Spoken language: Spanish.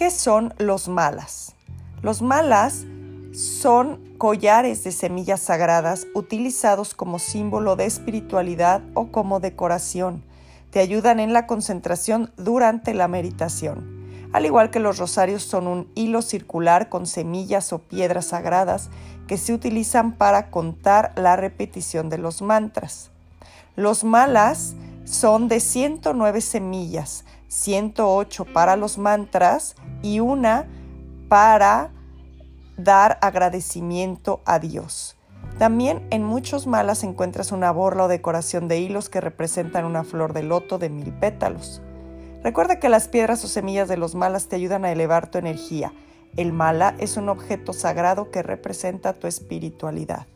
¿Qué son los malas? Los malas son collares de semillas sagradas utilizados como símbolo de espiritualidad o como decoración. Te ayudan en la concentración durante la meditación. Al igual que los rosarios son un hilo circular con semillas o piedras sagradas que se utilizan para contar la repetición de los mantras. Los malas son de 109 semillas, 108 para los mantras y una para dar agradecimiento a Dios. También en muchos malas encuentras una borla o decoración de hilos que representan una flor de loto de mil pétalos. Recuerda que las piedras o semillas de los malas te ayudan a elevar tu energía. El mala es un objeto sagrado que representa tu espiritualidad.